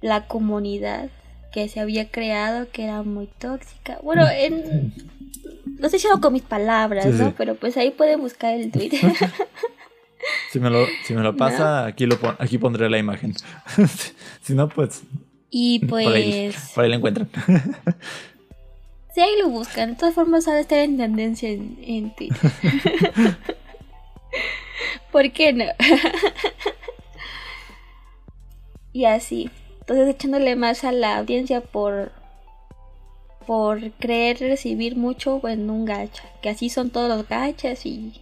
la comunidad que se había creado, que era muy tóxica. Bueno, en, lo estoy diciendo con mis palabras, ¿no? Pero pues ahí pueden buscar el tweet. si, me lo, si me lo pasa, aquí, lo aquí pondré la imagen. si no, pues... Y pues... Por ahí, por ahí lo encuentran. sí, ahí lo buscan. De todas formas, ha de estar en tendencia en, en Twitter. ¿Por qué no? y así. Entonces echándole más a la audiencia por por creer recibir mucho en un gacha, que así son todos los gachas y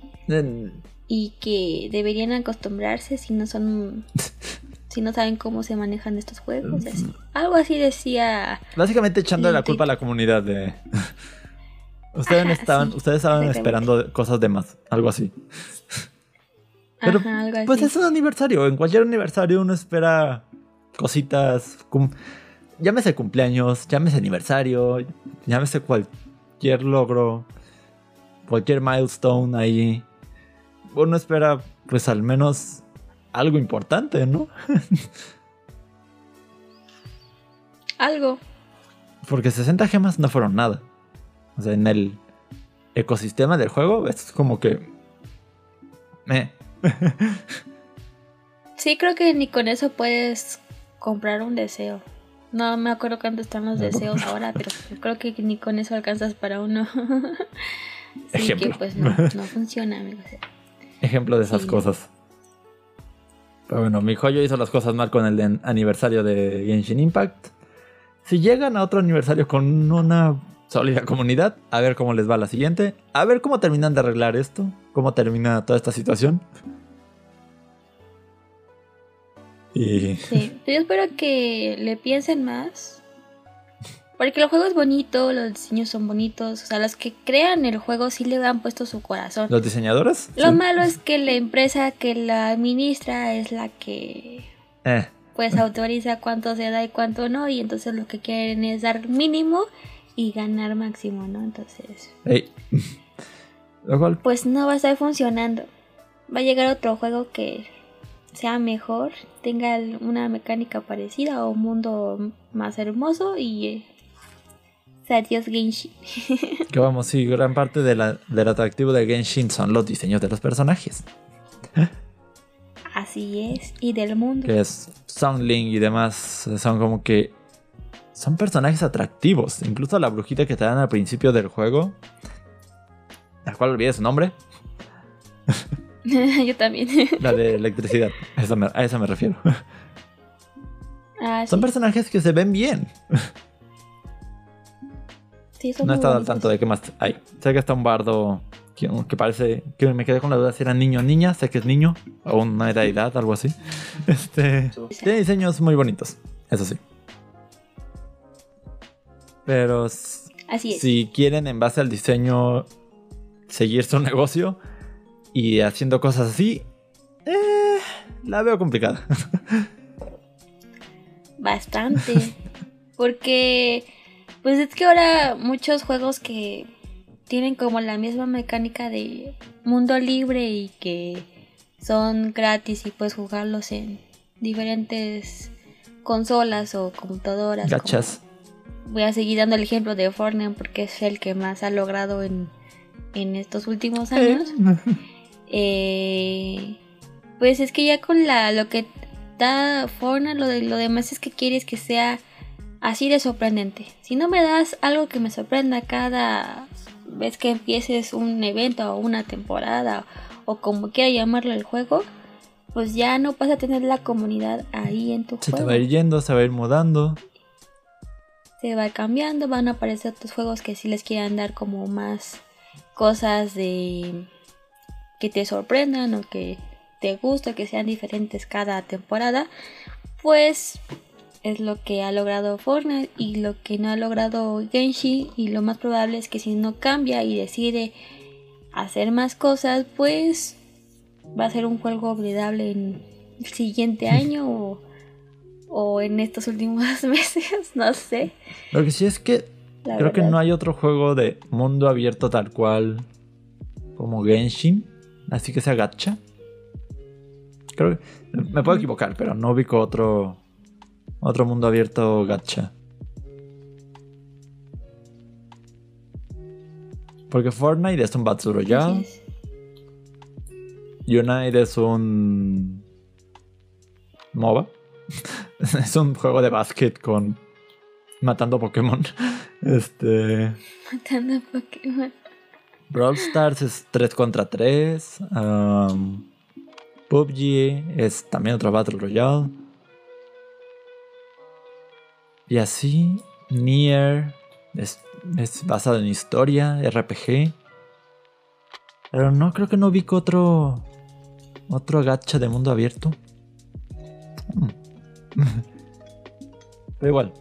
y que deberían acostumbrarse si no son si no saben cómo se manejan estos juegos, así. Algo así decía Básicamente echando la culpa a la comunidad de Ustedes estaban ustedes estaban esperando cosas de más, algo así. Pero pues es un aniversario, en cualquier aniversario uno espera cositas, llámese cumpleaños, llámese aniversario, llámese cualquier logro, cualquier milestone ahí. Uno espera pues al menos algo importante, ¿no? algo. Porque 60 gemas no fueron nada. O sea, en el ecosistema del juego es como que... sí, creo que ni con eso puedes comprar un deseo. No me acuerdo cuánto están los deseos ahora, pero creo que ni con eso alcanzas para uno. Así que pues no, funciona, amigos. Ejemplo de esas cosas. Pero bueno, mi joyo hizo las cosas mal con el aniversario de Genshin Impact. Si llegan a otro aniversario con una sólida comunidad, a ver cómo les va la siguiente. A ver cómo terminan de arreglar esto. Cómo termina toda esta situación. Sí, yo espero que le piensen más. Porque el juego es bonito, los diseños son bonitos. O sea, los que crean el juego sí le han puesto su corazón. ¿Los diseñadores? Lo malo es que la empresa que la administra es la que. Eh. Pues autoriza cuánto se da y cuánto no. Y entonces lo que quieren es dar mínimo y ganar máximo, ¿no? Entonces. Pues no va a estar funcionando. Va a llegar otro juego que sea mejor, tenga una mecánica parecida o un mundo más hermoso y eh, adiós Genshin. que vamos, sí, gran parte de la, del atractivo de Genshin son los diseños de los personajes. Así es, y del mundo. Que es Link y demás, son como que son personajes atractivos. Incluso la brujita que te dan al principio del juego, la cual olvidé su nombre. Yo también. La de electricidad. A esa me, refiero. Ah, son personajes que se ven bien. no he estado al tanto de qué más hay. Sé que está un bardo que, parece. que me quedé con la duda si era niño o niña. Sé que es niño. O una edad, algo así. Este. Tiene diseños muy bonitos. Eso sí. Pero. Así Si quieren, en base al diseño, seguir su negocio y haciendo cosas así, eh, la veo complicada. Bastante. Porque, pues es que ahora muchos juegos que tienen como la misma mecánica de mundo libre y que son gratis y puedes jugarlos en diferentes consolas o computadoras. Gachas. Voy a seguir dando el ejemplo de Fortnite porque es el que más ha logrado en, en estos últimos años. Eh, pues es que ya con la lo que da Fortnite, lo, de, lo demás es que quieres que sea así de sorprendente. Si no me das algo que me sorprenda cada vez que empieces un evento o una temporada o como quiera llamarlo el juego, pues ya no vas a tener la comunidad ahí en tu juego. Se te va a ir yendo, se va a ir mudando. Se va cambiando, van a aparecer otros juegos que sí les quieran dar como más cosas de que te sorprendan o que te guste, que sean diferentes cada temporada, pues es lo que ha logrado Fortnite y lo que no ha logrado Genshi y lo más probable es que si no cambia y decide hacer más cosas, pues va a ser un juego olvidable en el siguiente año o, o en estos últimos meses, no sé. Lo que sí es que creo que no hay otro juego de mundo abierto tal cual como Genshin Así que sea gacha. Creo que, me puedo equivocar, pero no ubico otro otro mundo abierto gacha. Porque Fortnite es un Battle Royale. Unite es un MOBA. es un juego de básquet con matando Pokémon. Este matando Pokémon. Brawl Stars es 3 contra 3. um, PUBG es también otro Battle Royale. Y así, Nier es, es basado en historia, RPG. Pero no creo que no ubico otro. Otro gacha de mundo abierto. Mm. Pero igual.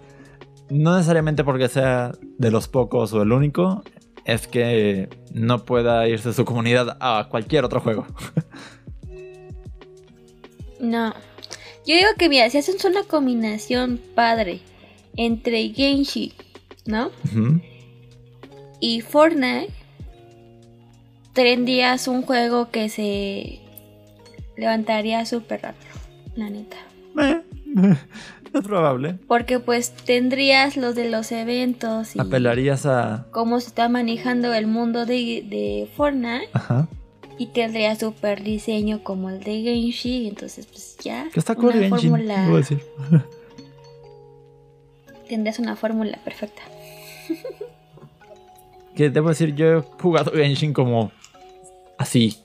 No necesariamente porque sea de los pocos o el único. Es que no pueda irse su comunidad a cualquier otro juego. No. Yo digo que, mira, si hacen una combinación padre entre Genshi, ¿no? Y Fortnite, tendrías un juego que se levantaría súper rápido, la neta. Es probable. Porque pues tendrías los de los eventos y Apelarías a. cómo se está manejando el mundo de, de Fortnite Ajá. y tendría súper diseño como el de Genshi, entonces pues ya Que está una Genshin, fórmula, decir. tendrías una fórmula perfecta. Que debo decir, yo he jugado Genshin como. Así.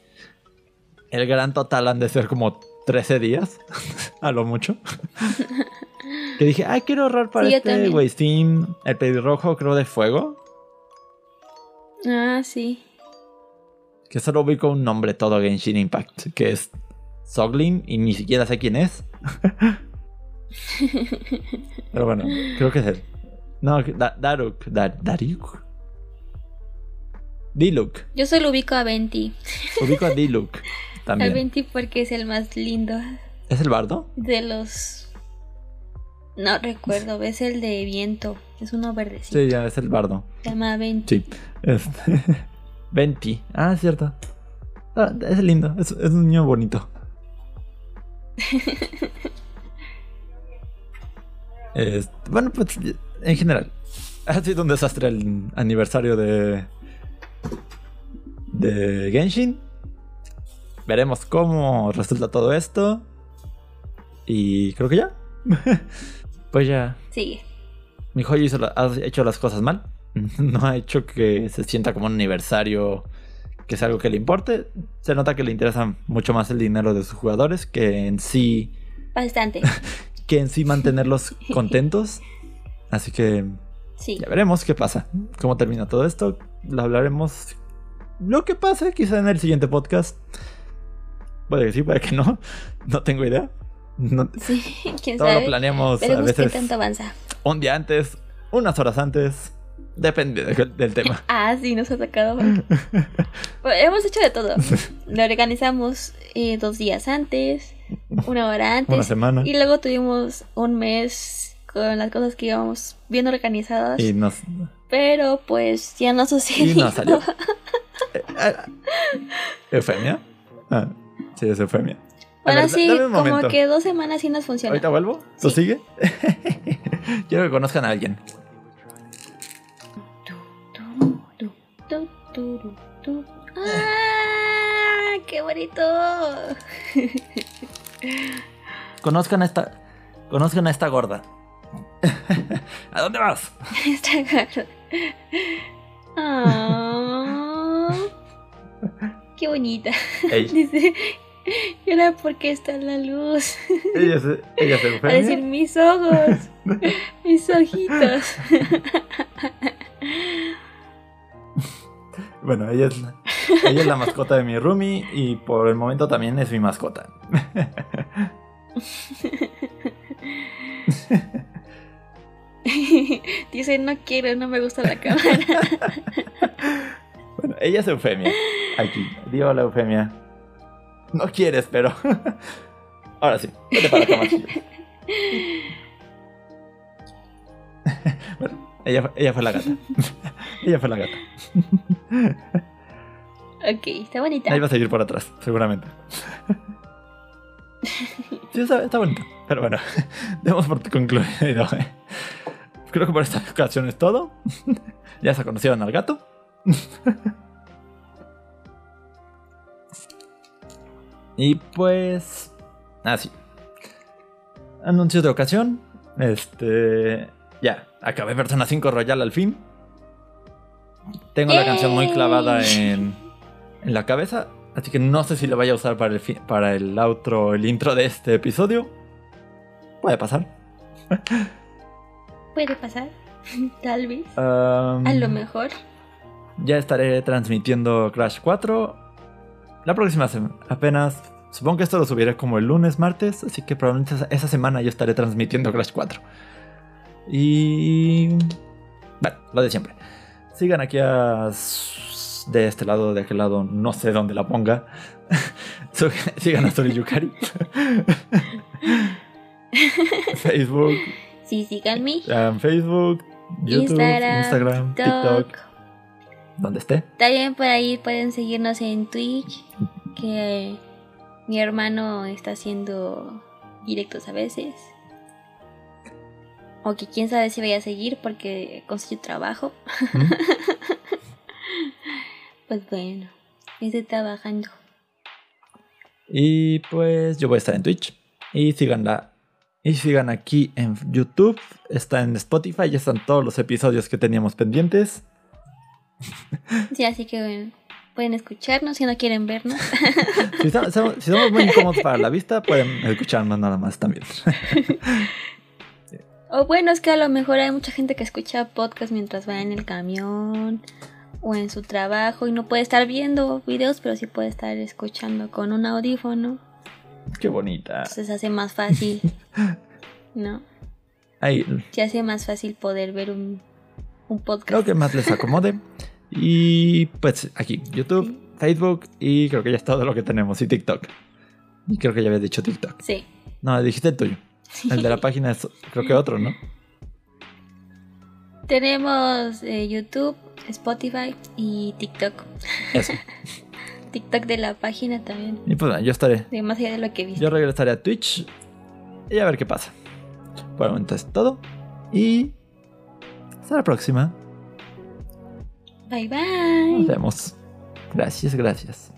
El gran total han de ser como 13 días. a lo mucho. Que dije, ay, quiero ahorrar para Sí, este. Wasting. El pelirrojo, creo, de fuego. Ah, sí. Que solo ubico un nombre todo Genshin Impact. Que es Soglin. Y ni siquiera sé quién es. Pero bueno, creo que es él. No, Da- Daruk. Da- Daruk. Diluc. Yo solo ubico a Venti. Ubico a Diluc. A También. Venti porque es el más lindo ¿Es el bardo? de los... No recuerdo, es el de viento. Es uno verdecito. Sí, ya es el bardo. Se llama Venti. Sí. Este. Venti. Ah, es cierto. Ah, es lindo. Es, es un niño bonito. Este, bueno, pues en general. Ha sido un desastre el aniversario de. de Genshin. Veremos cómo resulta todo esto. Y creo que ya. pues ya. Sigue. Mi joya hizo la- ha hecho las cosas mal. No ha hecho que se sienta como un aniversario que es algo que le importe. Se nota que le interesa mucho más el dinero de sus jugadores que en sí Bastante. que en sí mantenerlos contentos. Así que Sí. ya veremos qué pasa. Cómo termina todo esto. Lo hablaremos lo que pase quizá en el siguiente podcast. Puede que sí, puede que no. No tengo idea. No- Sí, quién todo lo planeamos a qué veces tanto avanza. un día antes, unas horas antes. Depende de- del tema. Ah, sí, nos ha sacado. Bueno, hemos hecho de todo. Lo organizamos eh, dos días antes, una hora antes. Una semana. Y luego tuvimos un mes con las cosas que íbamos bien organizadas. Y nos. Pero pues ya no Y sucedió. no salió. Eh, ah, ¿Eufemia? Ah, sí, es eufemia. A Bueno, ver, sí, como que dos semanas sí nos funciona. ¿Ahorita vuelvo? ¿Tú Sí. sigue? Quiero que conozcan a alguien. ¡Ah! ¡Qué bonito! Conozcan a esta. Conozcan a esta gorda. ¿A dónde vas? Está caro. Ah, ¡Qué bonita! Dice, llora porque está la luz. ella es, ella es A decir, mis ojos, mis ojitos. Bueno, ella es, la, ella es la mascota de mi roomie y por el momento también es mi mascota. Dice, no quiero, no me gusta la cámara. Bueno, ella es Eufemia. Aquí. Di hola, Eufemia. No quieres, pero. Ahora sí. Vete para cama. bueno, ella, ella fue la gata. ella fue la gata. ok, está bonita. Ahí va a seguir por atrás, seguramente. Sí, está, está bonito. Pero bueno, demos por concluido. eh. Creo que por esta ocasión es todo. ya se conocieron al gato. Y pues. Ah, sí. Anuncio de ocasión. Este. Ya, acabé Persona 5 Royal al fin. Tengo la canción muy clavada en, en la cabeza. Así que no sé si la vaya a usar para el, para el outro, el intro de este episodio. Puede pasar. Puede pasar. Tal vez. a lo mejor. Ya estaré transmitiendo Crash 4. La próxima semana. Apenas. Supongo que esto lo subiré como el lunes, martes. Así que probablemente esa semana yo estaré transmitiendo Crash 4. Y. Bueno, lo de siempre. Sigan aquí a. De este lado, de aquel lado, no sé dónde la ponga. Sigan a Sori Yukari. Facebook. Sí, síganme. Facebook, YouTube, Instagram, TikTok. Donde esté. También por ahí pueden seguirnos en Twitch. Que mi hermano está haciendo directos a veces. O que quién sabe si voy a seguir porque consigo trabajo. pues bueno, estoy trabajando. Y pues yo voy a estar en Twitch. Y síganla y sigan aquí en YouTube, está en Spotify, ya están todos los episodios que teníamos pendientes. Sí, así que pueden escucharnos si no quieren vernos. si, somos, muy incómodos para la vista, pueden escucharnos nada más también. O bueno, es que a lo mejor hay mucha gente que escucha podcast mientras va en el camión o en su trabajo y no puede estar viendo videos, pero sí puede estar escuchando con un audífono. Qué bonita. Entonces hace más fácil, ¿no? Ahí. Se hace más fácil poder ver un, un podcast. Lo que más les acomode. y pues aquí, YouTube, Facebook y creo que ya es todo lo que tenemos. Y TikTok. Y creo que ya había dicho TikTok. Sí. No, dijiste el tuyo. El de la página es creo que otro, ¿no? Tenemos eh, YouTube, Spotify y TikTok. Eso. TikTok de la página también. Y pues bueno, yo estaré. Demasiado de lo que vi. Yo regresaré a Twitch y a ver qué pasa. Por el momento es todo. Y hasta la próxima. Bye bye. Nos vemos. Gracias, gracias.